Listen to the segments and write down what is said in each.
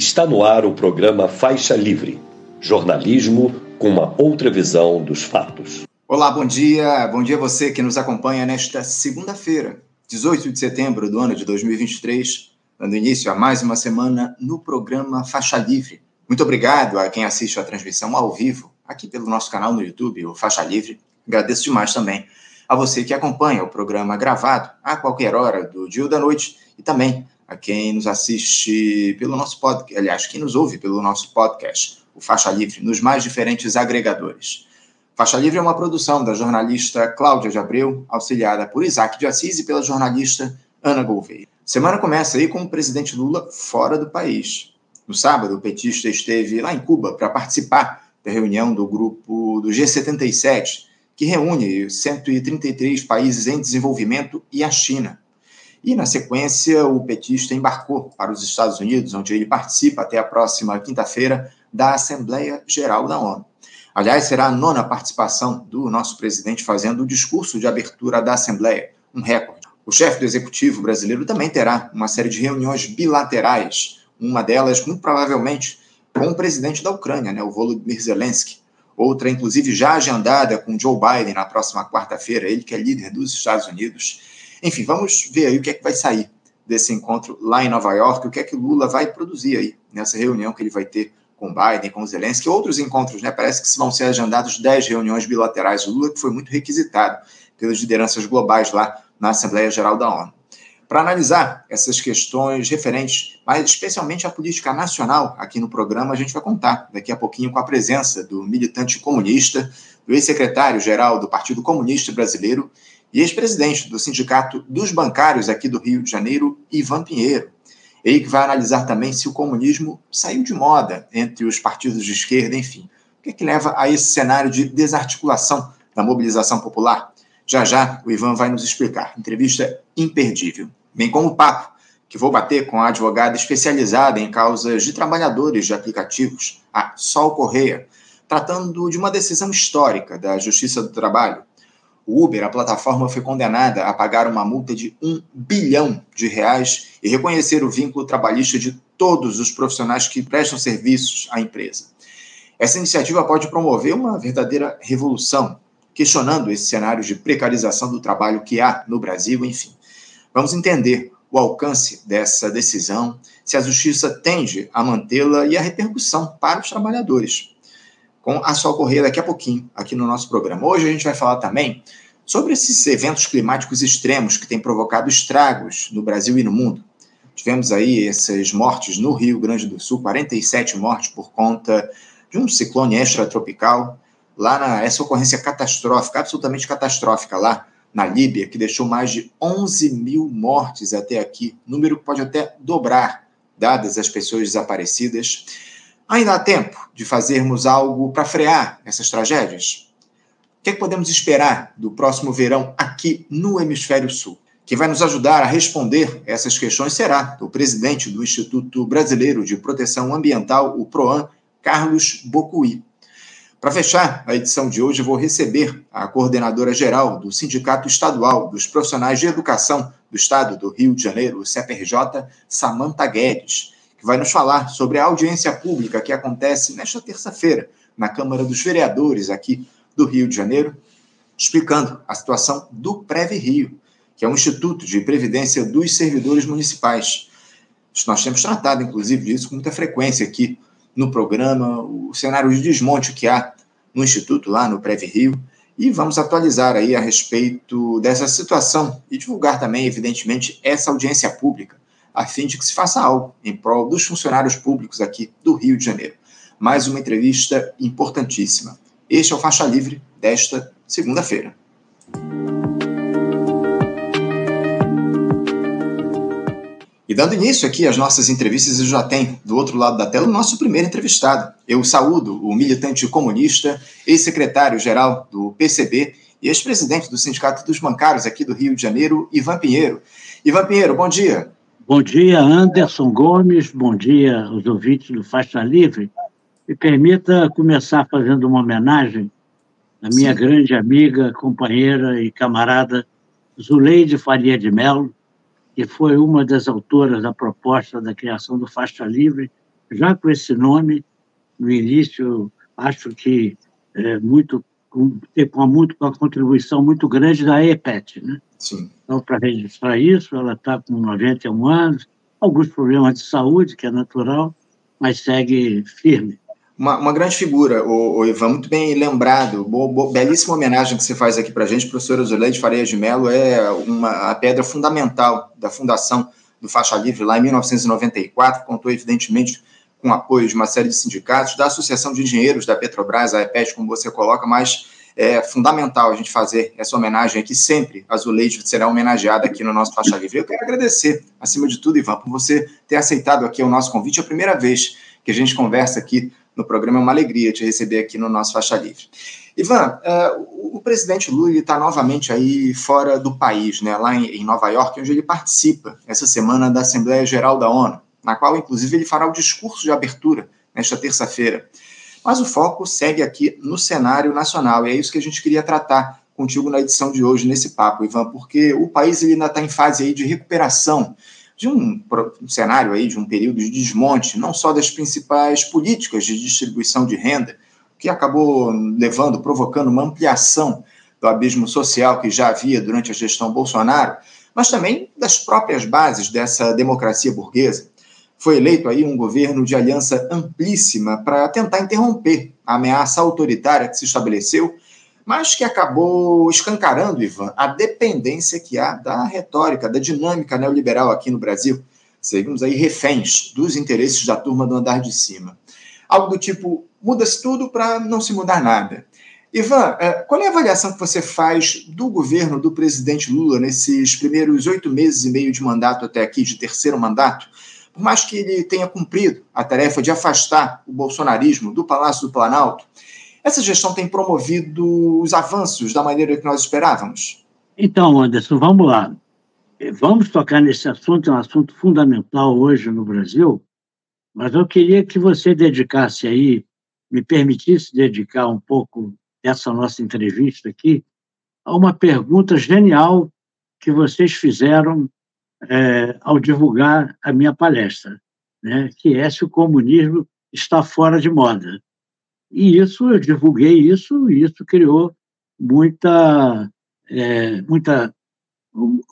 Está no ar o programa Faixa Livre, jornalismo com uma outra visão dos fatos. Olá, bom dia. Bom dia a você que nos acompanha nesta segunda-feira, 18 de setembro do ano de 2023, dando início a mais uma semana no programa Faixa Livre. Muito obrigado a quem assiste a transmissão ao vivo aqui pelo nosso canal no YouTube, o Faixa Livre. Agradeço demais também a você que acompanha o programa gravado a qualquer hora do dia ou da noite e também a quem nos assiste pelo nosso podcast, aliás, quem nos ouve pelo nosso podcast, o Faixa Livre, nos mais diferentes agregadores. Faixa Livre é uma produção da jornalista Cláudia de Abreu, auxiliada por Isaac de Assis e pela jornalista Ana Gouveia. Semana começa aí com o presidente Lula fora do país. No sábado, o petista esteve lá em Cuba para participar da reunião do grupo do G77, que reúne 133 países em desenvolvimento e a China. E, na sequência, o petista embarcou para os Estados Unidos, onde ele participa até a próxima quinta-feira da Assembleia Geral da ONU. Aliás, será a nona participação do nosso presidente fazendo o discurso de abertura da Assembleia, um recorde. O chefe do executivo brasileiro também terá uma série de reuniões bilaterais, uma delas, muito provavelmente, com o presidente da Ucrânia, né, o Volodymyr Zelensky. Outra, inclusive, já agendada com Joe Biden na próxima quarta-feira, ele que é líder dos Estados Unidos. Enfim, vamos ver aí o que é que vai sair desse encontro lá em Nova York, o que é que Lula vai produzir aí nessa reunião que ele vai ter com Biden, com Zelensky, outros encontros, né? Parece que vão ser agendados 10 reuniões bilaterais. Lula que foi muito requisitado pelas lideranças globais lá na Assembleia Geral da ONU. Para analisar essas questões referentes, mas especialmente à política nacional, aqui no programa a gente vai contar daqui a pouquinho com a presença do militante comunista, do ex-secretário-geral do Partido Comunista Brasileiro e ex-presidente do Sindicato dos Bancários aqui do Rio de Janeiro, Ivan Pinheiro. Ele que vai analisar também se o comunismo saiu de moda entre os partidos de esquerda, enfim. O que, é que leva a esse cenário de desarticulação da mobilização popular? Já já o Ivan vai nos explicar. Entrevista imperdível. Bem como o papo que vou bater com a advogada especializada em causas de trabalhadores de aplicativos, a Sol Correia, tratando de uma decisão histórica da Justiça do Trabalho o Uber, a plataforma, foi condenada a pagar uma multa de um bilhão de reais e reconhecer o vínculo trabalhista de todos os profissionais que prestam serviços à empresa. Essa iniciativa pode promover uma verdadeira revolução, questionando esse cenário de precarização do trabalho que há no Brasil, enfim. Vamos entender o alcance dessa decisão, se a justiça tende a mantê-la e a repercussão para os trabalhadores com a Sol Correia daqui a pouquinho, aqui no nosso programa. Hoje a gente vai falar também sobre esses eventos climáticos extremos que têm provocado estragos no Brasil e no mundo. Tivemos aí essas mortes no Rio Grande do Sul, 47 mortes por conta de um ciclone extratropical, lá na essa ocorrência catastrófica, absolutamente catastrófica lá na Líbia, que deixou mais de 11 mil mortes até aqui, número que pode até dobrar, dadas as pessoas desaparecidas. Ainda há tempo de fazermos algo para frear essas tragédias? O que, é que podemos esperar do próximo verão aqui no Hemisfério Sul? Quem vai nos ajudar a responder essas questões será o presidente do Instituto Brasileiro de Proteção Ambiental, o PROAM, Carlos Bocuí. Para fechar a edição de hoje, vou receber a coordenadora geral do Sindicato Estadual dos Profissionais de Educação do Estado do Rio de Janeiro, o CPRJ, Samanta Guedes que vai nos falar sobre a audiência pública que acontece nesta terça-feira na Câmara dos Vereadores aqui do Rio de Janeiro, explicando a situação do Preve Rio, que é um instituto de previdência dos servidores municipais. Nós temos tratado, inclusive, disso com muita frequência aqui no programa, o cenário de desmonte que há no Instituto, lá no Preve Rio, e vamos atualizar aí a respeito dessa situação e divulgar também, evidentemente, essa audiência pública a fim de que se faça algo em prol dos funcionários públicos aqui do Rio de Janeiro. Mais uma entrevista importantíssima. Este é o Faixa Livre desta segunda-feira. E dando início aqui às nossas entrevistas, eu já tenho do outro lado da tela o nosso primeiro entrevistado. Eu saúdo o militante comunista, ex-secretário-geral do PCB e ex-presidente do Sindicato dos Bancários aqui do Rio de Janeiro, Ivan Pinheiro. Ivan Pinheiro, bom dia. Bom dia, Anderson Gomes. Bom dia aos ouvintes do Faixa Livre. Me permita começar fazendo uma homenagem à minha Sim. grande amiga, companheira e camarada Zuleide Faria de Mello, que foi uma das autoras da proposta da criação do Faixa Livre já com esse nome, no início, acho que é, muito, com, com, muito, com a contribuição muito grande da EPET. Né? Sim. Então, para registrar isso, ela está com 91 anos, alguns problemas de saúde, que é natural, mas segue firme. Uma, uma grande figura, o, o, Ivan, muito bem lembrado. Bo, bo, belíssima homenagem que você faz aqui para a gente. Professora Zuleide Faria de Mello é uma, a pedra fundamental da fundação do Faixa Livre lá em 1994. Contou, evidentemente, com o apoio de uma série de sindicatos, da Associação de Engenheiros da Petrobras, a EPET, como você coloca, mas é fundamental a gente fazer essa homenagem aqui sempre. A Zuleide será homenageada aqui no nosso Faixa Livre. Eu quero agradecer, acima de tudo, Ivan, por você ter aceitado aqui o nosso convite. É a primeira vez que a gente conversa aqui no programa. É uma alegria te receber aqui no nosso Faixa Livre. Ivan, uh, o presidente Lula está novamente aí fora do país, né, lá em, em Nova York, onde ele participa essa semana da Assembleia Geral da ONU, na qual, inclusive, ele fará o discurso de abertura nesta terça-feira. Mas o foco segue aqui no cenário nacional, e é isso que a gente queria tratar contigo na edição de hoje, nesse papo, Ivan, porque o país ele ainda está em fase aí de recuperação de um, um, cenário aí, de um período de desmonte, não só das principais políticas de distribuição de renda, que acabou levando, provocando uma ampliação do abismo social que já havia durante a gestão Bolsonaro, mas também das próprias bases dessa democracia burguesa. Foi eleito aí um governo de aliança amplíssima para tentar interromper a ameaça autoritária que se estabeleceu mas que acabou escancarando, Ivan, a dependência que há da retórica, da dinâmica neoliberal aqui no Brasil. Seguimos aí reféns dos interesses da turma do andar de cima. Algo do tipo, muda-se tudo para não se mudar nada. Ivan, é, qual é a avaliação que você faz do governo do presidente Lula nesses primeiros oito meses e meio de mandato até aqui, de terceiro mandato? Por mais que ele tenha cumprido a tarefa de afastar o bolsonarismo do Palácio do Planalto, essa gestão tem promovido os avanços da maneira que nós esperávamos? Então, Anderson, vamos lá. Vamos tocar nesse assunto, é um assunto fundamental hoje no Brasil, mas eu queria que você dedicasse aí, me permitisse dedicar um pouco dessa nossa entrevista aqui a uma pergunta genial que vocês fizeram é, ao divulgar a minha palestra, né, que é se o comunismo está fora de moda. E isso, eu divulguei isso, e isso criou muita, é, muita,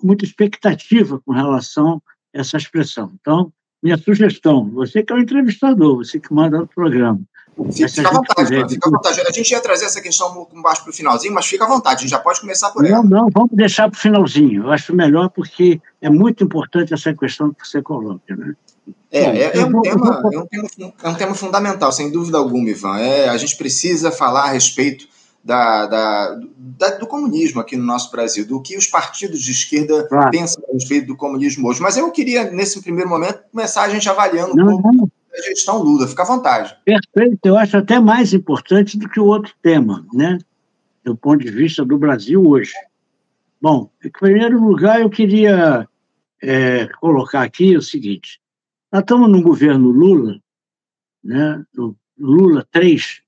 muita expectativa com relação a essa expressão. Então, minha sugestão, você que é o entrevistador, você que manda o programa. Fica, à vontade, quiser, fica à vontade. A gente ia trazer essa questão com baixo para o finalzinho, mas fica à vontade, a gente já pode começar por ela. Não, não, vamos deixar para o finalzinho. Eu acho melhor porque é muito importante essa questão que você coloca. Né? É, é, é, um tema, é, um tema, é um tema fundamental, sem dúvida alguma, Ivan. É, a gente precisa falar a respeito da, da, da, do comunismo aqui no nosso Brasil, do que os partidos de esquerda claro. pensam a respeito do comunismo hoje. Mas eu queria, nesse primeiro momento, começar a gente avaliando não, um pouco não. A gestão Lula. Fica à vontade. Perfeito, eu acho até mais importante do que o outro tema, né? Do ponto de vista do Brasil hoje. Bom, em primeiro lugar, eu queria é, colocar aqui o seguinte: nós estamos no governo Lula, né, Lula 3,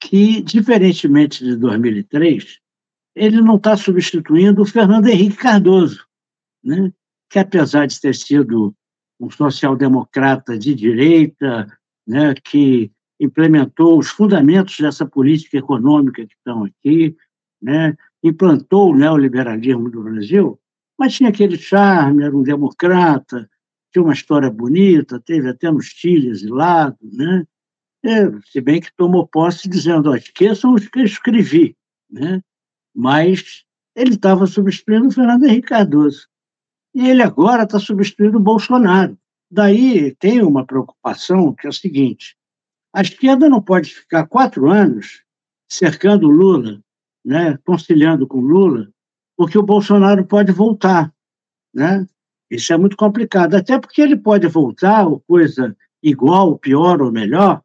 que, diferentemente de 2003, ele não está substituindo o Fernando Henrique Cardoso, né, que, apesar de ter sido um social-democrata de direita, né, que implementou os fundamentos dessa política econômica que estão aqui, né, implantou o neoliberalismo do Brasil, mas tinha aquele charme, era um democrata, tinha uma história bonita, teve até no Chile exilado, né? É, se bem que tomou posse dizendo, ó, esqueçam os que eu escrevi, né? Mas ele estava substituindo o Fernando Henrique Cardoso. E ele agora está substituindo o Bolsonaro. Daí tem uma preocupação que é o seguinte, a esquerda não pode ficar quatro anos cercando Lula, né, conciliando com Lula, porque o Bolsonaro pode voltar, né? Isso é muito complicado, até porque ele pode voltar, ou coisa igual, pior ou melhor,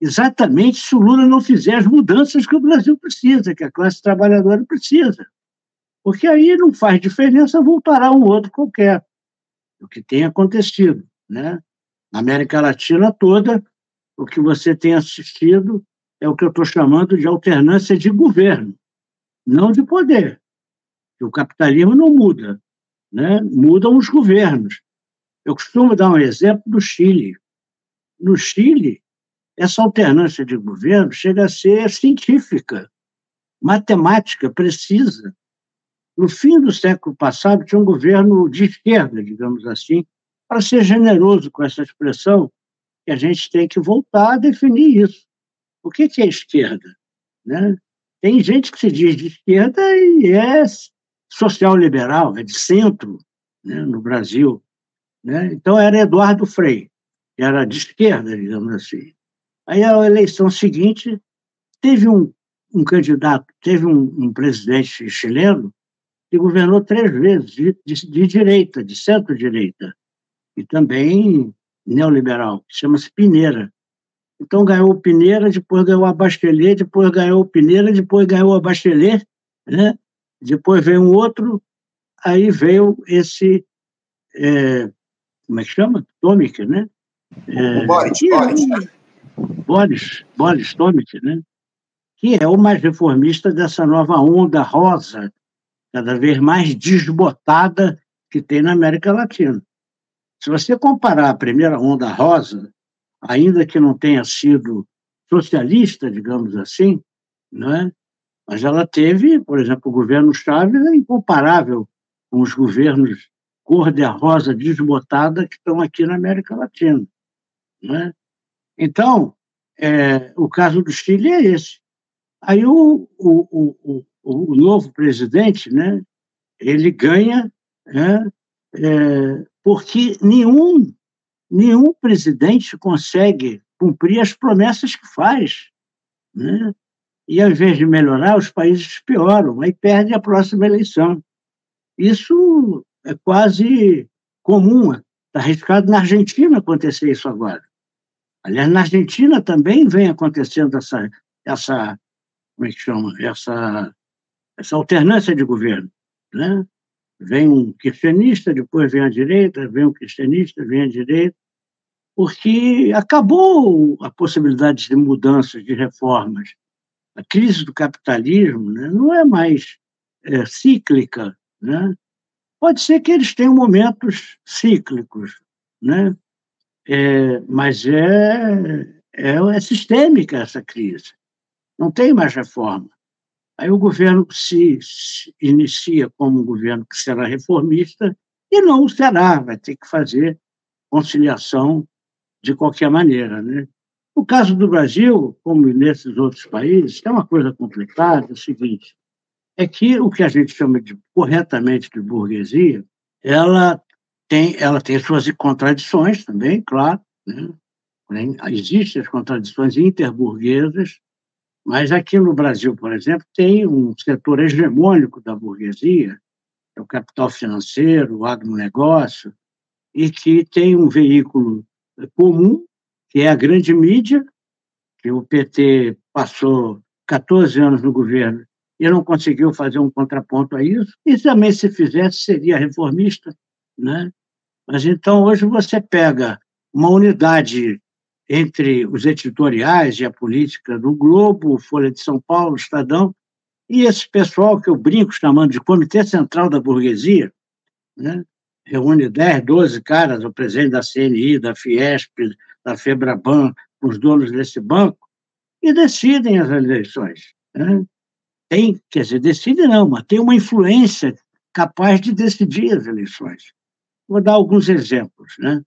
exatamente se o Lula não fizer as mudanças que o Brasil precisa, que a classe trabalhadora precisa. Porque aí não faz diferença, voltará um outro qualquer. O que tem acontecido. Né? Na América Latina toda, o que você tem assistido é o que eu estou chamando de alternância de governo, não de poder. O capitalismo não muda, né, mudam os governos. Eu costumo dar um exemplo do Chile. no Chile, essa alternância de governo chega a ser científica, matemática, precisa. No fim do século passado, tinha um governo de esquerda, digamos assim, para ser generoso com essa expressão, que a gente tem que voltar a definir isso. O que é esquerda? Né? Tem gente que se diz de esquerda e é social-liberal, é de centro né, no Brasil. Né? Então era Eduardo Frei, que era de esquerda, digamos assim. Aí a eleição seguinte teve um, um candidato, teve um, um, presidente chileno que governou três vezes de, de, de direita, de centro-direita, e também neoliberal, que chama-se Pineira. Então ganhou o Pineira, depois ganhou a Bachelet, depois ganhou o Pineira, depois ganhou a Bachelet, né? depois veio um outro, aí veio esse, é, como é que chama? Tomic, né? É, Boris, Boris. Né? Boris, Boris Tomic, né? que é o mais reformista dessa nova onda rosa, cada vez mais desbotada que tem na América Latina. Se você comparar a primeira onda rosa, ainda que não tenha sido socialista, digamos assim, né? mas ela teve, por exemplo, o governo Chávez é incomparável com os governos cor-de-rosa desbotada que estão aqui na América Latina. Né? Então, é, o caso do Chile é esse. Aí o, o, o, o, novo presidente, né, ele ganha né, é, porque nenhum, nenhum presidente consegue cumprir as promessas que faz. Né? E, ao invés de melhorar, os países pioram, aí perde a próxima eleição. Isso é quase comum, está arriscado na Argentina acontecer isso agora. Aliás, na Argentina também vem acontecendo essa, essa como é que chama, essa, essa alternância de governo. Né? Vem um cristianista, depois vem a direita, vem um cristianista, vem a direita, porque acabou a possibilidade de mudanças, de reformas. A crise do capitalismo né, não é mais é, cíclica. Né? Pode ser que eles tenham momentos cíclicos, né? É, mas é, é, é sistêmica essa crise. Não tem mais reforma. Aí o governo se, se inicia como um governo que será reformista e não será, vai ter que fazer conciliação de qualquer maneira. Né? No caso do Brasil, como nesses outros países, é uma coisa complicada, é o seguinte, é que o que a gente chama de corretamente de burguesia, ela tem, ela tem suas contradições também, claro, né? existem as contradições interburguesas, mas aqui no Brasil, por exemplo, tem um setor hegemônico da burguesia, é o capital financeiro, o agronegócio, e que tem um veículo comum, que é a grande mídia, que o PT passou 14 anos no governo e não conseguiu fazer um contraponto a isso, e também, se fizesse, seria reformista. Né? Mas então, hoje, você pega uma unidade entre os editoriais e a política do Globo, Folha de São Paulo, Estadão, e esse pessoal que eu brinco chamando de Comitê Central da Burguesia, né? reúne 10, 12 caras, o presidente da CNI, da Fiesp, da Febraban, os donos desse banco, e decidem as eleições. Né? Tem, quer dizer, decide não, mas tem uma influência capaz de decidir as eleições. Vou dar alguns exemplos. Né?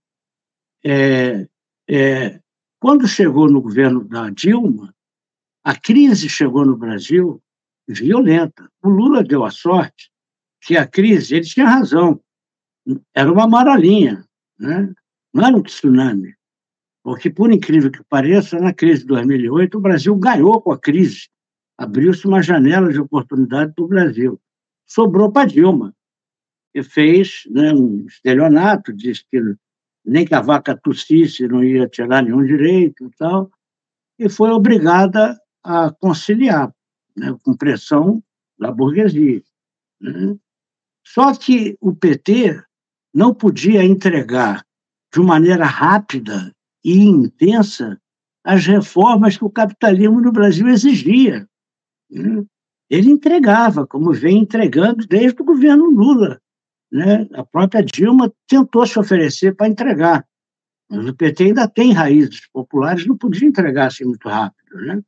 É, é, quando chegou no governo da Dilma, a crise chegou no Brasil violenta. O Lula deu a sorte que a crise, ele tinha razão, era uma maralinha, né? não era um tsunami. Porque, por incrível que pareça, na crise de 2008, o Brasil ganhou com a crise. Abriu-se uma janela de oportunidade para o Brasil. Sobrou para Dilma, que fez né, um estelionato, disse que nem que a vaca tossisse não ia tirar nenhum direito e tal, e foi obrigada a conciliar, né, com pressão da burguesia. Né? Só que o PT não podia entregar de maneira rápida e intensa as reformas que o capitalismo no Brasil exigia. Né? Ele entregava, como vem entregando desde o governo Lula né, a própria Dilma tentou se oferecer para entregar. Mas o PT ainda tem raízes populares, não podia entregar assim muito rápido. Né?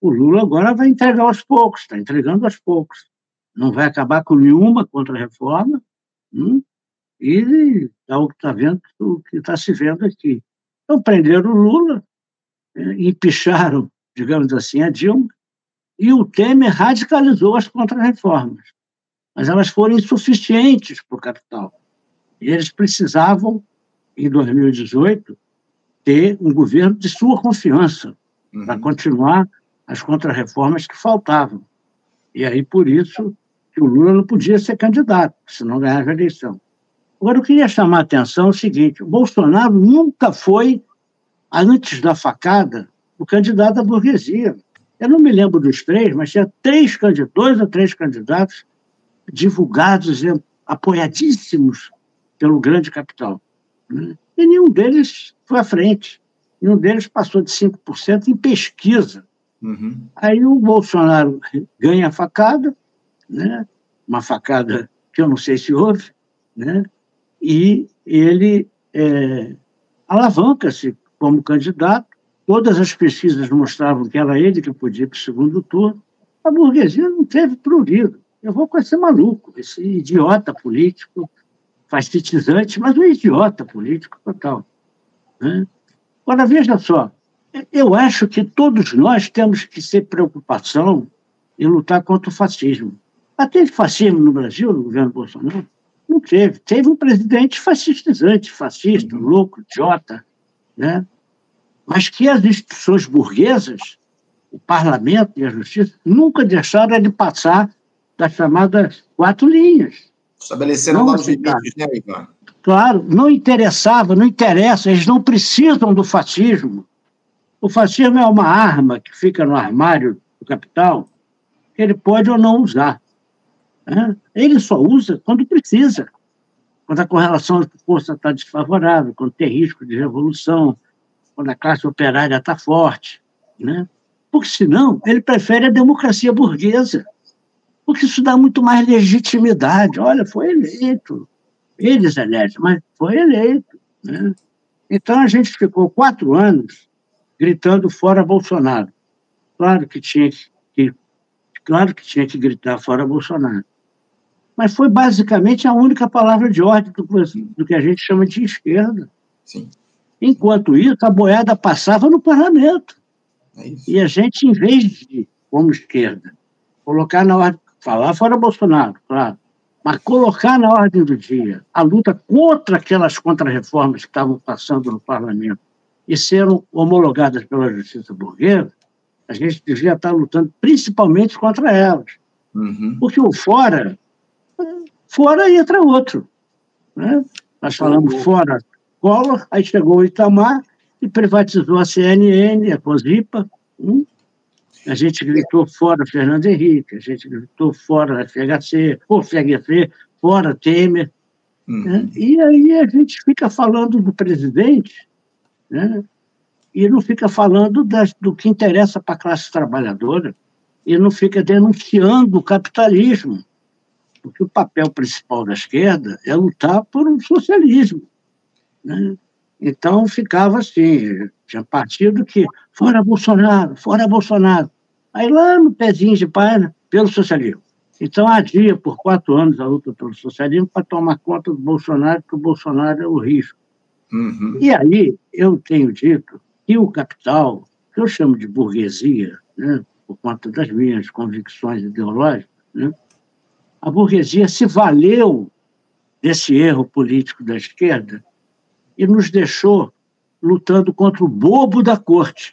O Lula agora vai entregar aos poucos, está entregando aos poucos. Não vai acabar com nenhuma contra-reforma, hum? e é o que está vendo, o que está se vendo aqui. Então prenderam o Lula, é, empicharam, digamos assim, a Dilma, e o Temer radicalizou as contra-reformas. Mas elas foram insuficientes para o capital. E eles precisavam, em 2018, ter um governo de sua confiança uhum. para continuar as contrarreformas que faltavam. E aí, por isso, que o Lula não podia ser candidato, senão ganhava a eleição. Agora, eu queria chamar a atenção o seguinte: o Bolsonaro nunca foi, antes da facada, o candidato à burguesia. Eu não me lembro dos três, mas tinha três candidatos, dois ou três candidatos divulgados, apoiadíssimos pelo grande capital. Né? E nenhum deles foi à frente. Nenhum deles passou de 5% em pesquisa. Uhum. Aí o Bolsonaro ganha a facada, né? uma facada que eu não sei se houve, né? e ele é, alavanca-se como candidato. Todas as pesquisas mostravam que era ele que podia ir para o segundo turno. A burguesia não teve prurido. Eu vou com esse maluco, esse idiota político, fascistizante, mas um idiota político total. Né? Agora, veja só, eu acho que todos nós temos que ter preocupação em lutar contra o fascismo. Até fascismo no Brasil, no governo Bolsonaro? Não teve. Teve um presidente fascistizante, fascista, louco, idiota, né? mas que as instituições burguesas, o parlamento e a justiça, nunca deixaram de passar das chamadas quatro linhas. Estabeleceram novos limites, né, Ivan? Claro, não interessava, não interessa, eles não precisam do fascismo. O fascismo é uma arma que fica no armário do capital, que ele pode ou não usar. Né? Ele só usa quando precisa, quando a correlação de força está desfavorável, quando tem risco de revolução, quando a classe operária está forte. Né? Porque, senão, ele prefere a democracia burguesa, porque isso dá muito mais legitimidade. Olha, foi eleito. Eles elegem, mas foi eleito. Né? Então, a gente ficou quatro anos gritando fora Bolsonaro. Claro que tinha que, claro que tinha que gritar fora Bolsonaro mas foi basicamente a única palavra de ordem do, do que a gente chama de esquerda. Sim. Enquanto isso, a boiada passava no parlamento. É e a gente, em vez de, como esquerda, colocar na ordem, falar fora Bolsonaro, claro, mas colocar na ordem do dia a luta contra aquelas contrarreformas que estavam passando no parlamento e serem homologadas pela justiça burguesa, a gente devia estar lutando principalmente contra elas. Uhum. Porque o fora fora entra outro. Né? Nós falamos uhum. fora Collor, aí chegou o Itamar e privatizou a CNN, a COSIPA. Hum? A gente gritou fora Fernando Henrique, a gente gritou fora FHC, ou FHC, fora Temer. Uhum. Né? E aí a gente fica falando do presidente né? e não fica falando das, do que interessa para a classe trabalhadora e não fica denunciando o capitalismo porque o papel principal da esquerda é lutar por um socialismo. Né? Então ficava assim, tinha partido que fora Bolsonaro, fora Bolsonaro. Aí lá no pezinho de página, pelo socialismo. Então adia por quatro anos a luta pelo socialismo para tomar conta do Bolsonaro, porque o Bolsonaro é o risco. Uhum. E aí eu tenho dito que o capital, que eu chamo de burguesia, né, por conta das minhas convicções ideológicas, né, a burguesia se valeu desse erro político da esquerda e nos deixou lutando contra o bobo da corte,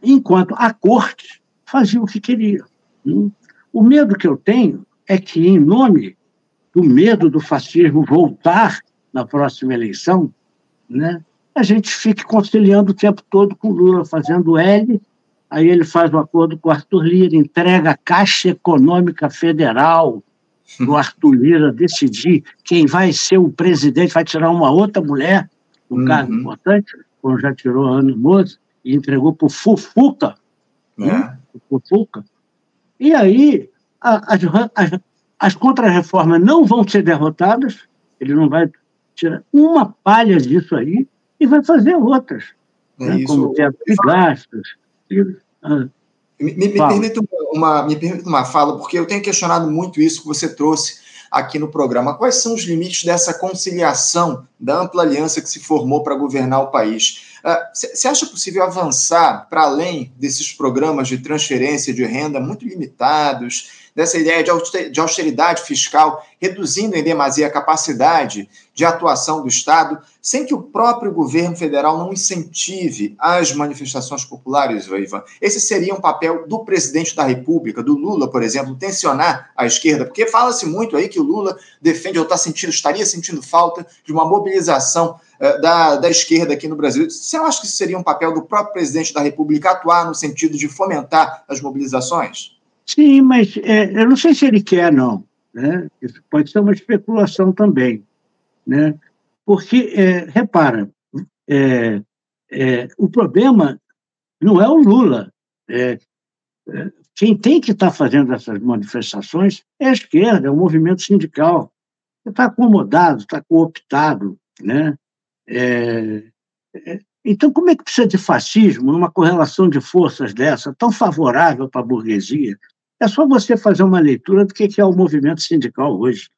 enquanto a corte fazia o que queria. Hum? O medo que eu tenho é que, em nome do medo do fascismo voltar na próxima eleição, né, a gente fique conciliando o tempo todo com o Lula, fazendo L, aí ele faz o um acordo com o Arthur Lira, entrega a Caixa Econômica Federal, do Arthur Lira decidir quem vai ser o presidente, vai tirar uma outra mulher, um uhum. cargo importante, como já tirou a Ana Moza, e entregou para o Fufuca. É. Né? Fufuca. E aí, a, as, as, as contrarreformas não vão ser derrotadas, ele não vai tirar uma palha disso aí, e vai fazer outras, é né? como de gastos. Ah, me, me, permita uma, me permita uma fala, porque eu tenho questionado muito isso que você trouxe aqui no programa. Quais são os limites dessa conciliação da ampla aliança que se formou para governar o país? Você uh, acha possível avançar para além desses programas de transferência de renda muito limitados, dessa ideia de austeridade fiscal, reduzindo em demasia a capacidade de atuação do Estado, sem que o próprio governo federal não incentive as manifestações populares, Ivan. Esse seria um papel do presidente da República, do Lula, por exemplo, tensionar a esquerda, porque fala-se muito aí que o Lula defende ou está sentindo, estaria sentindo falta de uma mobilização da, da esquerda aqui no Brasil. Você acha que seria um papel do próprio presidente da República atuar no sentido de fomentar as mobilizações? Sim, mas é, eu não sei se ele quer, não. Né? Isso pode ser uma especulação também. Né? Porque, é, repara, é, o problema não é o Lula. Quem tem que estar tá fazendo essas manifestações é a esquerda, é o movimento sindical. Está acomodado, está cooptado. Né? Então, como é que precisa de fascismo numa correlação de forças dessa, tão favorável para a burguesia? É só você fazer uma leitura do que é o movimento sindical hoje.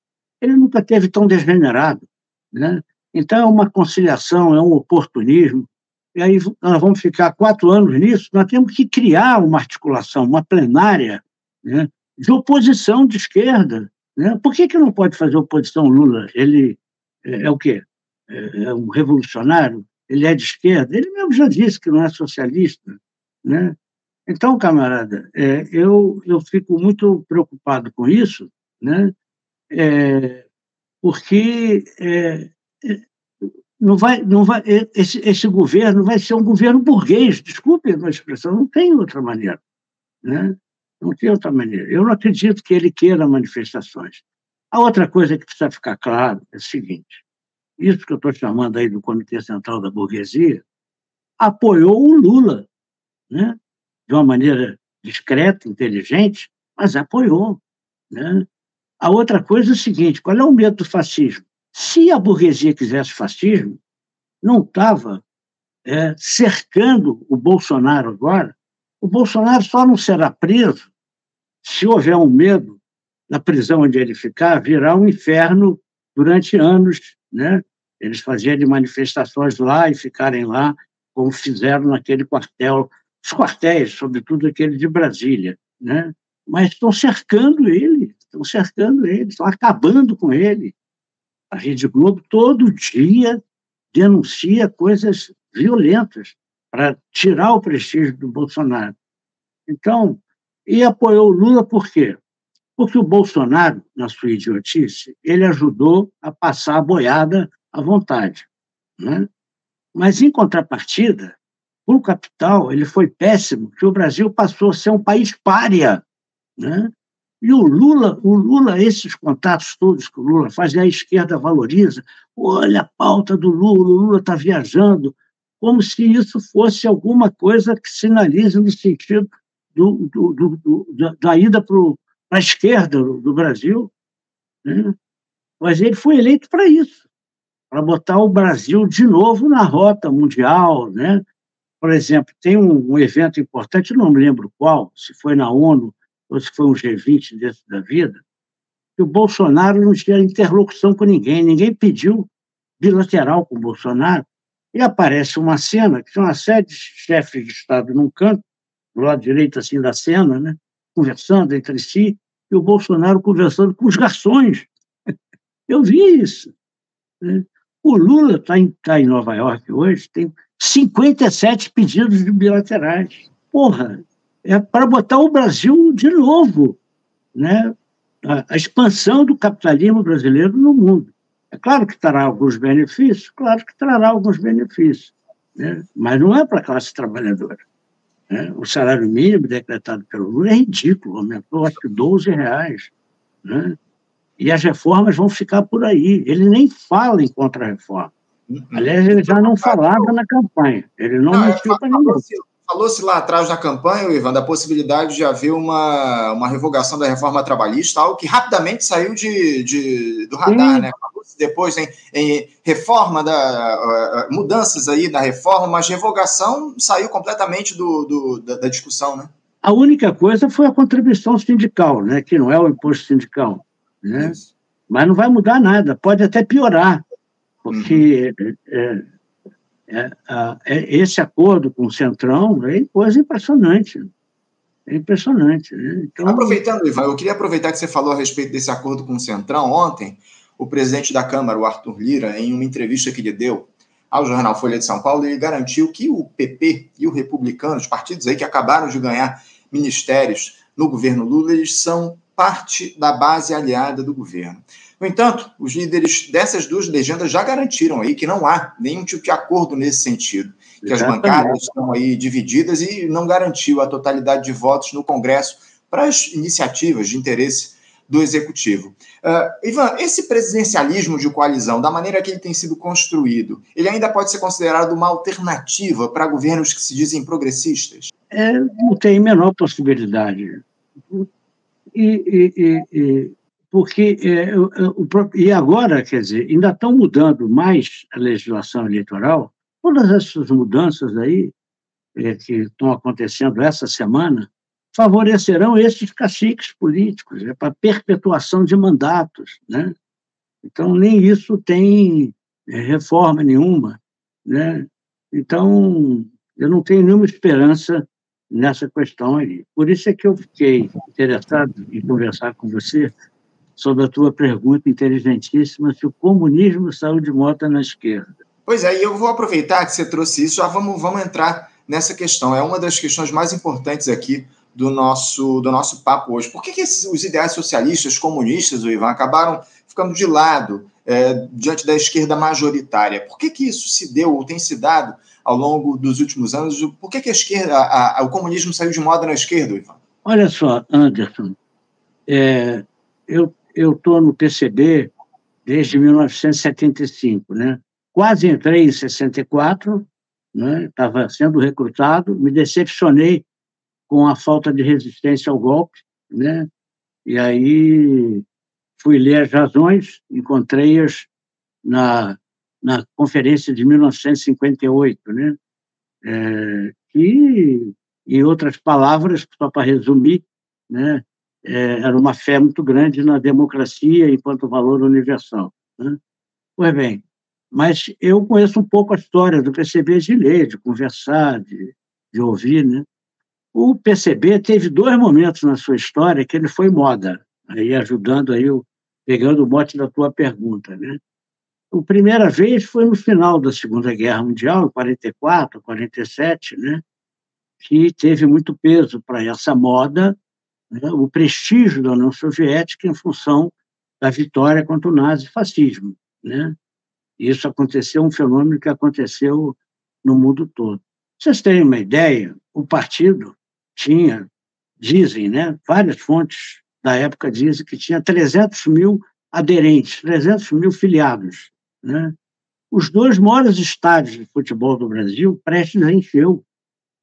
Ele nunca teve tão degenerado. Né? Então, é uma conciliação, é um oportunismo. E aí nós vamos ficar quatro anos nisso, nós temos que criar uma articulação, uma plenária né, de oposição de esquerda. Né? Por que, que não pode fazer oposição Lula? Ele é, é o quê? É, é um revolucionário? Ele é de esquerda? Ele mesmo já disse que não é socialista. Né? Então, camarada, é, eu, eu fico muito preocupado com isso, né? É, porque é, é não vai, não vai, é, esse, esse governo vai ser um governo burguês, desculpe a expressão, não tem outra maneira. Né? Não tem outra maneira. Eu não acredito que ele queira manifestações. A outra coisa que precisa ficar claro é o seguinte: isso que eu estou chamando aí do Comitê Central da Burguesia apoiou o Lula. Né? de uma maneira discreta, inteligente, mas apoiou. Né? A outra coisa é o seguinte: qual é o medo do fascismo? Se a burguesia quisesse fascismo, não estava é, cercando o Bolsonaro agora. O Bolsonaro só não será preso se houver um medo na prisão onde ele ficar, virá um inferno durante anos. Né? Eles fazerem manifestações lá e ficarem lá, como fizeram naquele quartel os quartéis, sobretudo aquele de Brasília, né? mas estão cercando ele, estão cercando ele, estão acabando com ele. A Rede Globo todo dia denuncia coisas violentas para tirar o prestígio do Bolsonaro. Então, e apoiou o Lula por quê? Porque o Bolsonaro, na sua idiotice, ele ajudou a passar a boiada à vontade. Né? Mas, em contrapartida, o capital, ele foi péssimo, que o Brasil passou a ser um país párea. Né? E o Lula, o Lula, esses contatos todos que o Lula faz, e a esquerda valoriza, olha a pauta do Lula, o Lula está viajando, como se isso fosse alguma coisa que sinalize no sentido do, do, do, da, da, ida para a esquerda do Brasil. Né? Mas ele foi eleito para isso, para botar o Brasil de novo na rota mundial, né? Por exemplo, tem um, um, evento importante, não me lembro qual, se foi na ONU ou se foi um G20 desse da vida, que o Bolsonaro não tinha interlocução com ninguém, ninguém pediu bilateral com o Bolsonaro, e aparece uma cena que são uma série de chefes de Estado num canto, do lado direito assim da cena, né, conversando entre si, e o Bolsonaro conversando com os garçons. Eu vi isso. Né? O Lula está em, tá em Nova York hoje, tem 57 pedidos bilaterais. Porra, é para botar o Brasil de novo, né? A, a, expansão do capitalismo brasileiro no mundo. É claro que trará alguns benefícios, claro que trará alguns benefícios, né? mas não é para a classe trabalhadora. Né? O salário mínimo decretado pelo Lula é ridículo, aumentou acho que 12 reais. Né? E as reformas vão ficar por aí. Ele nem fala em contra-reforma. Uhum. Aliás, ele já não falava na campanha, ele não, não mentiu para ninguém. Falou-se lá atrás na campanha, Ivan, da possibilidade de haver uma, uma revogação da reforma trabalhista, algo que rapidamente saiu de, de do radar, Sim. né? Falou-se depois em, em, reforma, da, uh, mudanças aí na reforma, mas revogação saiu completamente do, do da, da, discussão, né? A única coisa foi a contribuição sindical, né? Que não é o imposto sindical, né? Mas não vai mudar nada, pode até piorar, porque uhum. é, é, é, esse acordo com o Centrão é coisa impressionante. É impressionante. Né? Então... Aproveitando, Ivan, eu queria aproveitar que você falou a respeito desse acordo com o Centrão. Ontem, o presidente da Câmara, o Arthur Lira, em uma entrevista que ele deu ao jornal Folha de São Paulo, ele garantiu que o PP e o Republicano, os partidos aí que acabaram de ganhar ministérios no governo Lula, eles são parte da base aliada do governo. No entanto, os líderes dessas duas legendas já garantiram aí que não há nenhum tipo de acordo nesse sentido, que as bancadas estão aí divididas e não garantiu a totalidade de votos no Congresso para as iniciativas de interesse do Executivo. Uh, Ivan, esse presidencialismo de coalizão, da maneira que ele tem sido construído, ele ainda pode ser considerado uma alternativa para governos que se dizem progressistas? É, não tem a menor possibilidade. E, e, e, porque é, o, o, e agora, quer dizer, ainda estão mudando mais a legislação eleitoral, todas essas mudanças aí é, que estão acontecendo essa semana favorecerão esses caciques políticos, é para perpetuação de mandatos, né? Então nem isso tem é, reforma nenhuma, né? Então eu não tenho nenhuma esperança nessa questão aí. Por isso é que eu fiquei interessado em conversar com você sobre a tua pergunta inteligentíssima se o comunismo saiu de moda na esquerda. Pois é, e eu vou aproveitar que você trouxe isso, já vamos, vamos entrar nessa questão. É uma das questões mais importantes aqui do nosso, do nosso papo hoje. Por que, que esses, os ideais socialistas, comunistas, o Ivan, acabaram ficando de lado é, diante da esquerda majoritária? Por que, que isso se deu ou tem se dado ao longo dos últimos anos? Por que, que a esquerda, a, a, o comunismo saiu de moda na esquerda, Ivan? Olha só, Anderson, é, eu eu estou no PCB desde 1975, né? Quase entrei em 64, né? Estava sendo recrutado, me decepcionei com a falta de resistência ao golpe, né? E aí fui ler as razões, encontrei-as na, na conferência de 1958, né? É, que, em outras palavras, só para resumir, né? É, era uma fé muito grande na democracia enquanto valor universal. Né? Pois bem, mas eu conheço um pouco a história do PCB de ler, de conversar, de, de ouvir. Né? O PCB teve dois momentos na sua história que ele foi moda, aí ajudando aí, pegando o mote da tua pergunta. Né? A primeira vez foi no final da Segunda Guerra Mundial, em 44, 47, né? que teve muito peso para essa moda né, o prestígio da União Soviética em função da vitória contra o nazifascismo. Né? Isso aconteceu, um fenômeno que aconteceu no mundo todo. Vocês terem uma ideia, o partido tinha, dizem, né, várias fontes da época dizem que tinha 300 mil aderentes, 300 mil filiados. Né? Os dois maiores estádios de futebol do Brasil prestes encheu,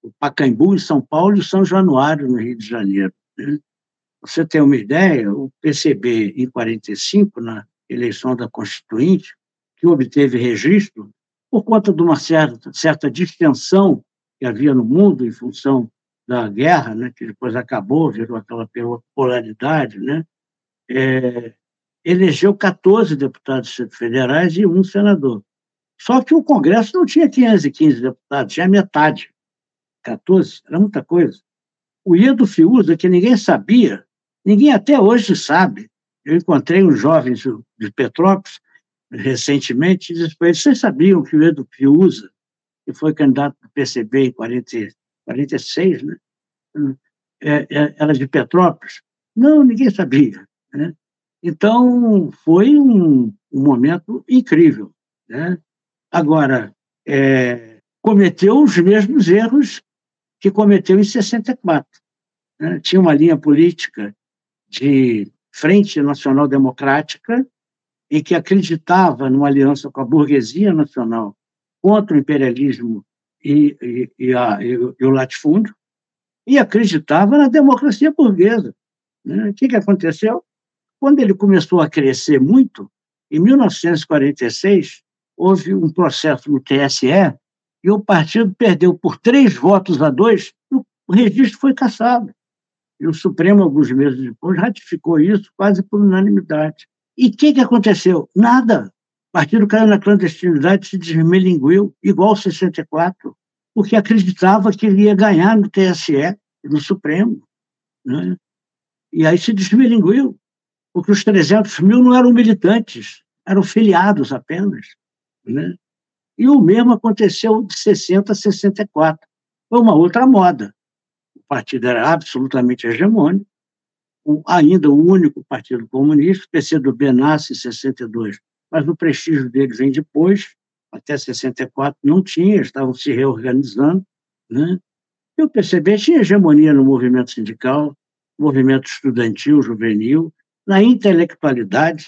o Pacaembu em São Paulo e o São Januário no Rio de Janeiro. Você tem uma ideia, o PCB, em 45, na eleição da Constituinte, que obteve registro, por conta de uma certa, certa distensão que havia no mundo em função da guerra, né, que depois acabou, virou aquela polaridade, né, é, elegeu 14 deputados federais e um senador. Só que o Congresso não tinha 515 deputados, tinha metade. 14, era muita coisa. O Iedo Fiuza, que ninguém sabia, ninguém até hoje sabe. Eu encontrei uns jovens de Petrópolis recentemente e disse para eles, vocês sabiam que o Edo Fiuza, que foi candidato do PCB em 40, 46, né? É, é, era de Petrópolis? Não, ninguém sabia. Né? Então, foi um, um momento incrível. Né? Agora, é, cometeu os mesmos erros que cometeu em 64. Né? Tinha uma linha política de Frente Nacional Democrática e que acreditava numa aliança com a burguesia nacional contra o imperialismo e, e, e, a, e, o latifúndio, e acreditava na democracia burguesa. Né? O que, que aconteceu? Quando ele começou a crescer muito, em 1946, houve um processo no TSE e o partido perdeu por três votos a dois o registro foi cassado. E o Supremo, alguns meses depois, ratificou isso quase por unanimidade. E o que, que aconteceu? Nada. O partido caiu na clandestinidade, se desmelinguiu, igual 64, porque acreditava que ele ia ganhar no TSE no Supremo. Né? E aí se desmelinguiu, porque os 300 mil não eram militantes, eram filiados apenas. Né? E o mesmo aconteceu de 60 a 64. Foi uma outra moda. O partido era absolutamente hegemônico, ainda o único partido comunista, o PCdoB nasce em 62, mas o prestígio deles vem depois, até 64 não tinha, estavam se reorganizando, né? E o PCB tinha hegemonia no movimento sindical, movimento estudantil, juvenil, na intelectualidade,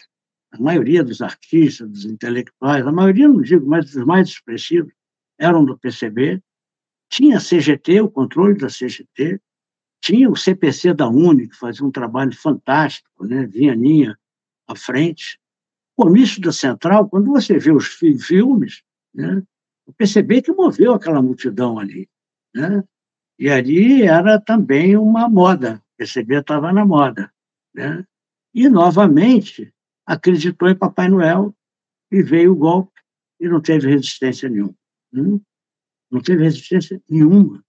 a maioria dos artistas, dos intelectuais, a maioria não digo, mas os mais expressivos, eram do PCB. Tinha a CGT, o controle da CGT, tinha o CPC da Uni, que fazia um trabalho fantástico, né? vinha Ninha à frente. O comício da Central, quando você vê os filmes, né? o PCB que moveu aquela multidão ali. Né? E ali era também uma moda, o PCB estava na moda. Né? E, novamente, acreditou em Papai Noel e veio o golpe e não teve resistência nenhuma. Hum? Não teve resistência nenhuma.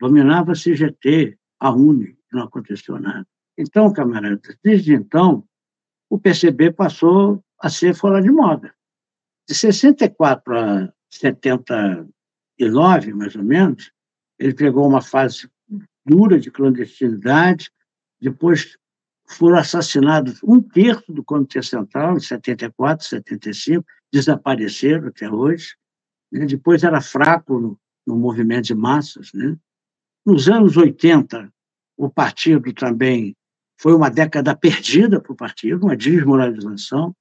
Dominava a CGT, a UNE, não aconteceu nada. Então, camaradas, desde então, o PCB passou a ser fora de moda. De 64 a 79, mais ou menos, ele pegou uma fase dura de clandestinidade, depois foram assassinados um terço do Comitê Central, em 74, 75, desapareceram até hoje. Né? Depois era fraco no, no movimento de massas. Né? Nos anos 80, o partido também foi uma década perdida para o partido, uma desmoralização.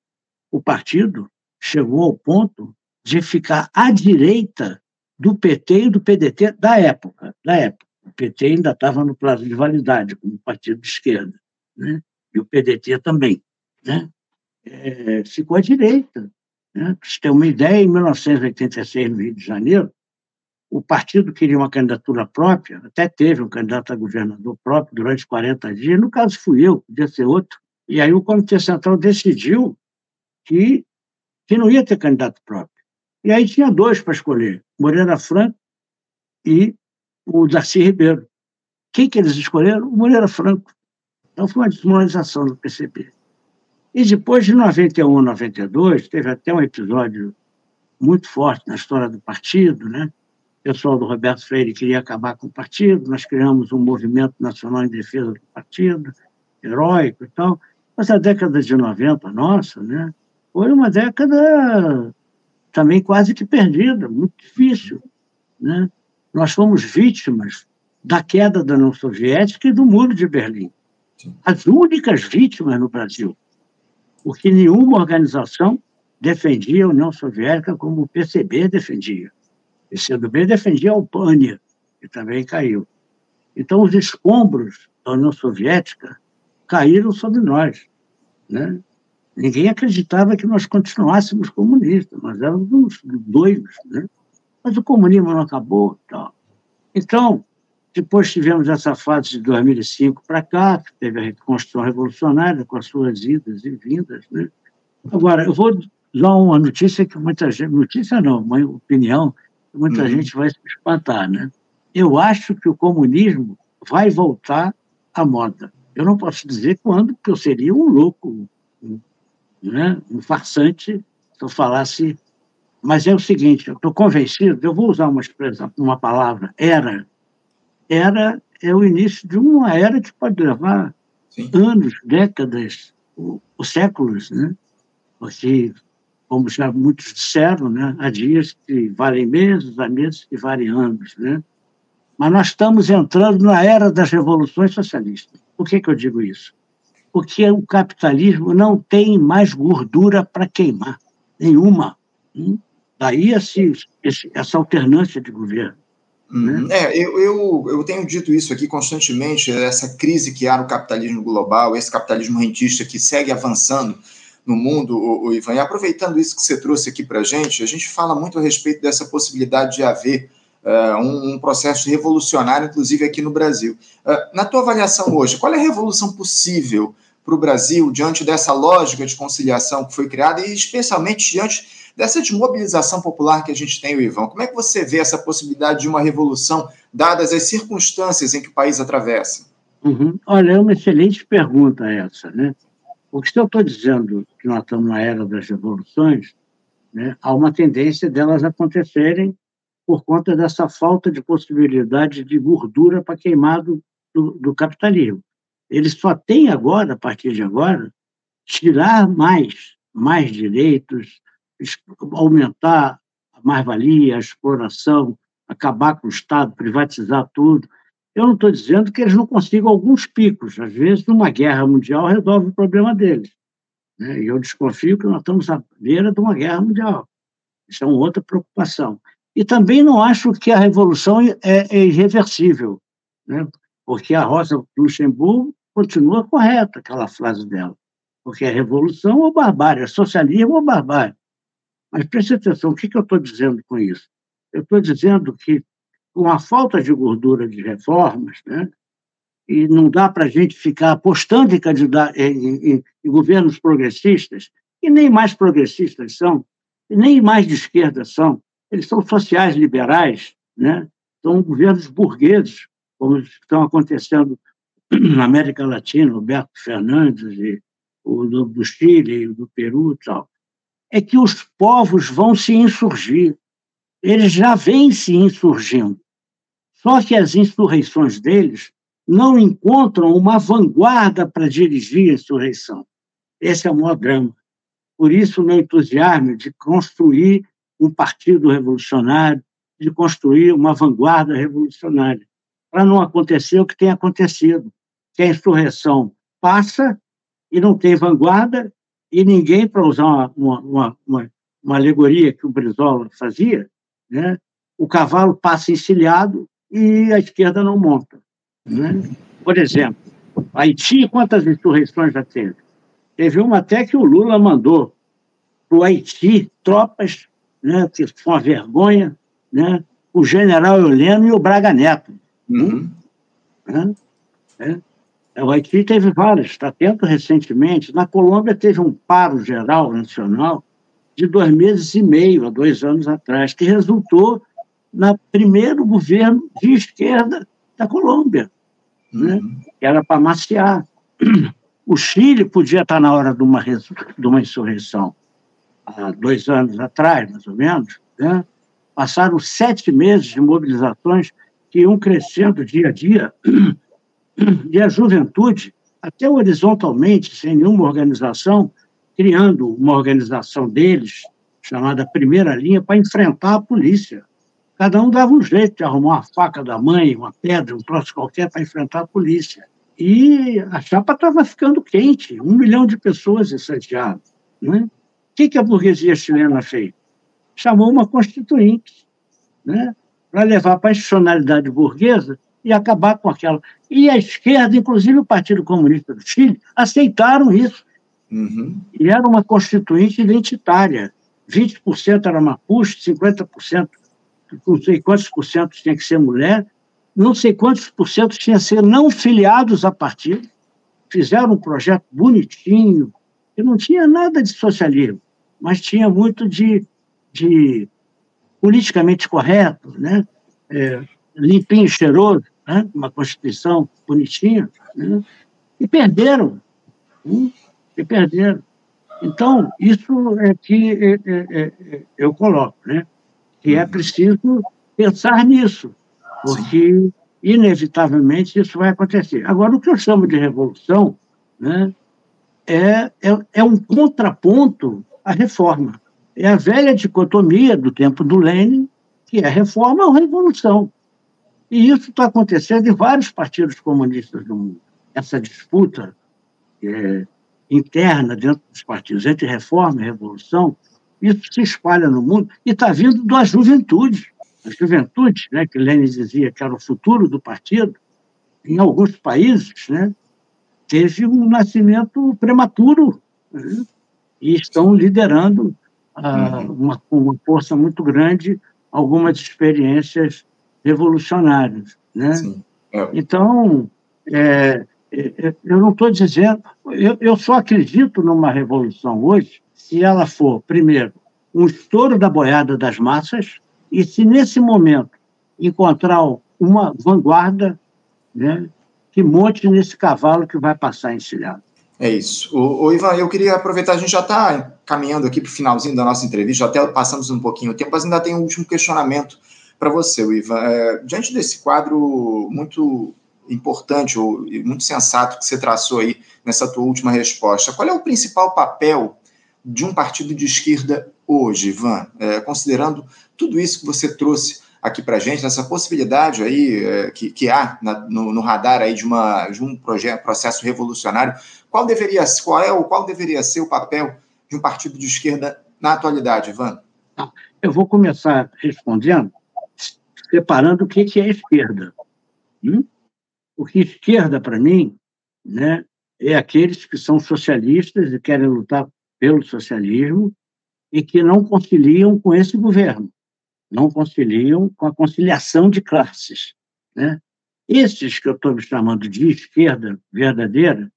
O partido chegou ao ponto de ficar à direita do PT e do PDT da época. Da época. O PT ainda estava no prazo de validade como partido de esquerda né? e o PDT também. Né? É, ficou à direita. Né? Para você ter uma ideia, em 1986, no Rio de Janeiro, o partido queria uma candidatura própria, até teve um candidato a governador próprio durante 40 dias, no caso fui eu, podia ser outro. E aí o Comitê Central decidiu que, que não ia ter candidato próprio. E aí tinha dois para escolher, Moreira Franco e o Darcy Ribeiro. Quem que eles escolheram? O Moreira Franco. Então, foi uma desmoralização do PCB. E depois de 91, 92, teve até um episódio muito forte na história do partido, né? O pessoal do Roberto Freire queria acabar com o partido, nós criamos um movimento nacional em defesa do partido, heróico e tal. Mas a década de 90, nossa, né? Foi uma década também quase que perdida, muito difícil, né? Nós fomos vítimas da queda da União Soviética e do Muro de Berlim as únicas vítimas no Brasil, porque nenhuma organização defendia a União Soviética como o PCB defendia. O PCdoB defendia a Albânia, que também caiu. Então, os escombros da União Soviética caíram sobre nós. Né? Ninguém acreditava que nós continuássemos comunistas, nós éramos doidos. Né? Mas o comunismo não acabou. Tal. Então, depois tivemos essa fase de 2005 para cá, que teve a reconstrução revolucionária, com as suas idas e vindas. Né? Agora, eu vou dar uma notícia que muita gente. Notícia não, uma opinião que muita uhum. gente vai se espantar. Né? Eu acho que o comunismo vai voltar à moda. Eu não posso dizer quando, porque eu seria um louco, um, né? um farsante, se eu falasse. Mas é o seguinte, eu estou convencido, eu vou usar uma expressão, uma palavra, era era é o início de uma era que pode levar Sim. anos, décadas, os séculos, né? Porque, como já muitos disseram, né? há dias que valem meses, há meses que valem anos, né? Mas nós estamos entrando na era das revoluções socialistas. Por que, que eu digo isso? Porque o capitalismo não tem mais gordura para queimar, nenhuma. Hum? Daí esse, esse, essa alternância de governo. Uhum. Né? É, eu, eu, eu tenho dito isso aqui constantemente, essa crise que há no capitalismo global, esse capitalismo rentista que segue avançando no mundo, o, o Ivan. E aproveitando isso que você trouxe aqui para a gente, a gente fala muito a respeito dessa possibilidade de haver uh, um, um, processo revolucionário, inclusive aqui no Brasil. Uh, na tua avaliação hoje, qual é a revolução possível para o Brasil diante dessa lógica de conciliação que foi criada e especialmente diante dessa desmobilização popular que a gente tem, Ivan? Como é que você vê essa possibilidade de uma revolução, dadas as circunstâncias em que o país atravessa? Uhum. Olha, é uma excelente pergunta essa, né? Porque se eu estou dizendo que nós estamos na era das revoluções, né, há uma tendência delas acontecerem por conta dessa falta de possibilidade de gordura para queimar do, do, do capitalismo. Eles só têm agora, a partir de agora, tirar mais, mais direitos, aumentar a mais-valia, a exploração, acabar com o Estado, privatizar tudo. Eu não estou dizendo que eles não consigam alguns picos. Às vezes, numa guerra mundial, resolve o problema deles. Né? E eu desconfio que nós estamos à beira de uma guerra mundial. Isso é uma outra preocupação. E também não acho que a revolução é, é irreversível, né? Porque a Rosa Luxemburgo continua correta, aquela frase dela. Porque é revolução ou barbárie, é socialismo ou barbárie. Mas preste atenção, o que, que eu estou dizendo com isso? Eu estou dizendo que com a falta de gordura de reformas, né? e não dá para a gente ficar apostando em, em, em, em, governos progressistas, e nem mais progressistas são, e nem mais de esquerda são, eles são sociais liberais, né? são governos burgueses, como estão acontecendo na América Latina, Roberto Fernandes, e o do, do Chile, do Peru e tal, é que os povos vão se insurgir. Eles já vêm se insurgindo. Só que as insurreições deles não encontram uma vanguarda para dirigir a insurreição. Esse é o maior drama. Por isso, o meu entusiasmo de construir um partido revolucionário, de construir uma vanguarda revolucionária, para não acontecer o que tem acontecido, que a insurreição passa e não tem vanguarda, e ninguém, para usar uma, uma, uma, uma alegoria que o Brizola fazia, né? o cavalo passa encilhado e a esquerda não monta. Né? Por exemplo, Haiti, quantas insurreições já teve? Teve uma até que o Lula mandou para o Haiti tropas, né, que foi uma vergonha, né, o general Euleno e o Braga Neto. Uhum. Né? É. é. O Haiti teve várias, está atento recentemente. Na Colômbia teve um paro geral nacional de dois meses e meio, há dois anos atrás, que resultou no primeiro governo de esquerda da Colômbia, né? Uhum. era para maciar. O Chile podia estar na hora de uma, de uma insurreição, há dois anos atrás, mais ou menos. Né? Passaram sete meses de mobilizações que iam crescendo dia a dia, e a juventude, até horizontalmente, sem nenhuma organização, criando uma organização deles, chamada Primeira Linha, para enfrentar a polícia. Cada um dava um jeito de arrumar uma faca da mãe, uma pedra, um troço qualquer para enfrentar a polícia. E a chapa estava ficando quente, um milhão de pessoas em Santiago. Né? O que, que a burguesia chilena fez? Chamou uma constituinte né? Para levar para a institucionalidade burguesa e acabar com aquela. E a esquerda, inclusive o Partido Comunista do Chile, aceitaram isso. Uhum. E era uma constituinte identitária. 20% era Mapuche, 50% não sei quantos por cento tinha que ser mulher, não sei quantos por cento tinha que ser não filiados a partido, fizeram um projeto bonitinho, que não tinha nada de socialismo, mas tinha muito de, de politicamente correto, né? É, limpinho, cheiroso, né? uma Constituição bonitinha, né? e perderam, né? e perderam. Então, isso é que é, é, é, eu coloco, né? que é preciso pensar nisso, porque inevitavelmente isso vai acontecer. Agora, o que eu chamo de revolução né, é, é, é um contraponto à reforma. É a velha dicotomia do tempo do Lenin, que é reforma ou revolução. E isso está acontecendo em vários partidos comunistas do mundo. Essa disputa é, interna dentro dos partidos entre reforma e revolução isso se espalha no mundo e está vindo da juventude. a juventude, né, que Lenin dizia que era o futuro do partido, em alguns países, né, teve um nascimento prematuro né, e estão liderando uhum. uma, uma força muito grande algumas experiências revolucionárias. Né? É. Então, é, é, eu não estou dizendo, eu, eu só acredito numa revolução hoje se ela for, primeiro, um estouro da boiada das massas, e se nesse momento encontrar uma vanguarda né, que monte nesse cavalo que vai passar encilhado. É isso. O, o, Ivan, eu queria aproveitar, a gente já está caminhando aqui para o finalzinho da nossa entrevista, até passamos um pouquinho o tempo, mas ainda tem um último questionamento para você, Ivan. É, diante desse quadro muito importante ou muito sensato que você traçou aí nessa tua última resposta, qual é o principal papel de um partido de esquerda hoje, Ivan? É, considerando tudo isso que você trouxe aqui para gente, nessa possibilidade aí é, que, que há na, no, no, radar aí de, uma, de um projeto, processo revolucionário, qual deveria, qual é ou qual deveria ser o papel de um partido de esquerda na atualidade, Ivan? Eu vou começar respondendo, separando o que é esquerda. Hum? O que esquerda, para mim, né, é aqueles que são socialistas e querem lutar pelo socialismo e que não conciliam com esse governo não conciliam com a conciliação de classes. Né? Esses que eu estou me chamando de esquerda verdadeira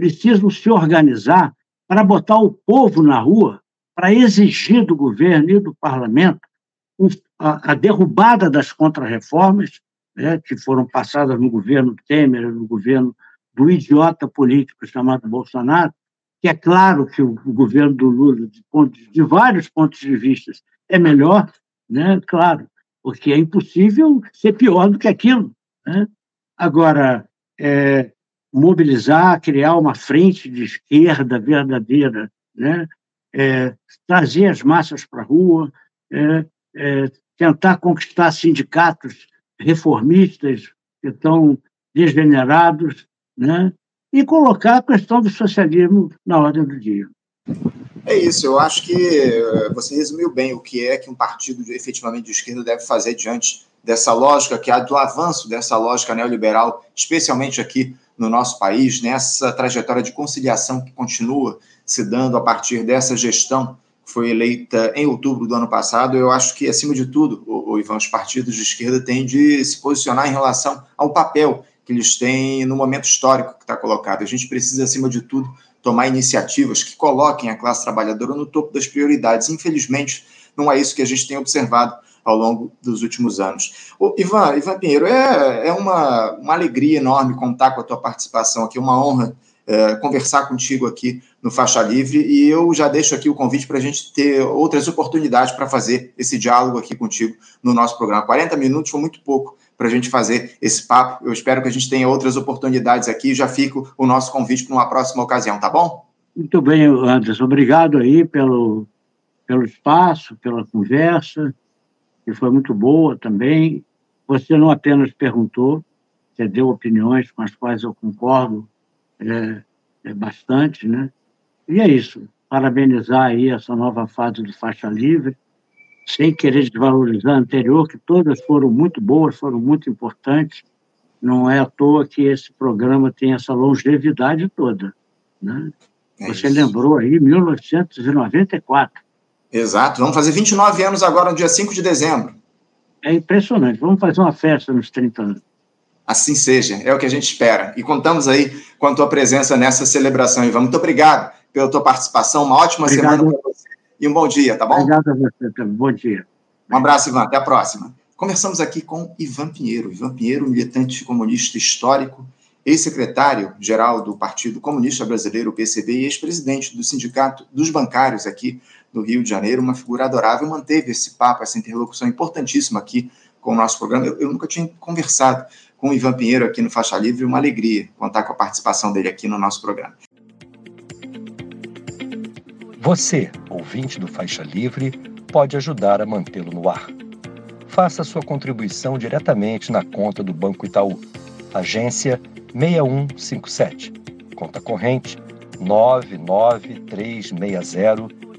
precisam se organizar para botar o povo na rua, para exigir do governo e do parlamento a, derrubada das contrarreformas né, que foram passadas no governo Temer, no governo do idiota político chamado Bolsonaro, que é claro que o, governo do Lula, de, de vários pontos de vista, é melhor, né? Claro, porque é impossível ser pior do que aquilo. Né? Agora, é, mobilizar, criar uma frente de esquerda verdadeira, né? É, trazer as massas para a rua, é, é, tentar conquistar sindicatos reformistas que estão degenerados, né? e colocar a questão do socialismo na ordem do dia. É isso, eu acho que eh, você resumiu bem o que é que um partido efetivamente de esquerda deve fazer diante dessa lógica, que é do avanço dessa lógica neoliberal, especialmente aqui no nosso país, nessa trajetória de conciliação que continua se dando a partir dessa gestão que foi eleita em outubro do ano passado. Eu acho que, acima de tudo, o, o Ivan, os partidos de esquerda têm de se posicionar em relação ao papel que eles têm no momento histórico que está colocado. A gente precisa, acima de tudo, tomar iniciativas que coloquem a classe trabalhadora no topo das prioridades. Infelizmente, não é isso que a gente tem observado ao longo dos últimos anos. Ivan, Ivan Pinheiro, é, é uma, uma alegria enorme contar com a tua participação aqui, uma honra é, conversar contigo aqui no Faixa Livre e eu já deixo aqui o convite para a gente ter outras oportunidades para fazer esse diálogo aqui contigo no nosso programa. 40 minutos foi muito pouco para a gente fazer esse papo. Eu espero que a gente tenha outras oportunidades aqui. Já fico o nosso convite para uma próxima ocasião, tá bom? Muito bem, Anderson. Obrigado aí pelo, pelo espaço, pela conversa, que foi muito boa também. Você não apenas perguntou, você deu opiniões com as quais eu concordo é, é bastante, né? E é isso. Parabenizar aí essa nova fase do Faixa Livre sem querer desvalorizar a anterior, que todas foram muito boas, foram muito importantes. Não é à toa que esse programa tem essa longevidade toda. Né? É Você lembrou aí 1994. Exato, vamos fazer 29 anos agora, no dia 5 de dezembro. É impressionante, vamos fazer uma festa nos 30 anos. Assim seja, é o que a gente espera. E contamos aí com a tua presença nessa celebração, Ivan. Muito obrigado pela tua participação, uma ótima obrigado. semana para você e um bom dia, tá bom? Obrigado a você também. Bom dia. Um abraço, Ivan. Até a próxima. Conversamos aqui com Ivan Pinheiro. Ivan Pinheiro, militante comunista histórico, ex-secretário-geral do Partido Comunista Brasileiro, PCB, e ex-presidente do Sindicato dos Bancários aqui do Rio de Janeiro, uma figura adorável, manteve esse papo, essa interlocução importantíssima aqui com o nosso programa. Eu, eu nunca tinha conversado com o Ivan Pinheiro aqui no Faixa Livre, uma alegria contar com a participação dele aqui no nosso programa. Você, ouvinte do Faixa Livre, pode ajudar a mantê-lo no ar. Faça sua contribuição diretamente na conta do Banco Itaú, agência 6157, conta corrente 99360,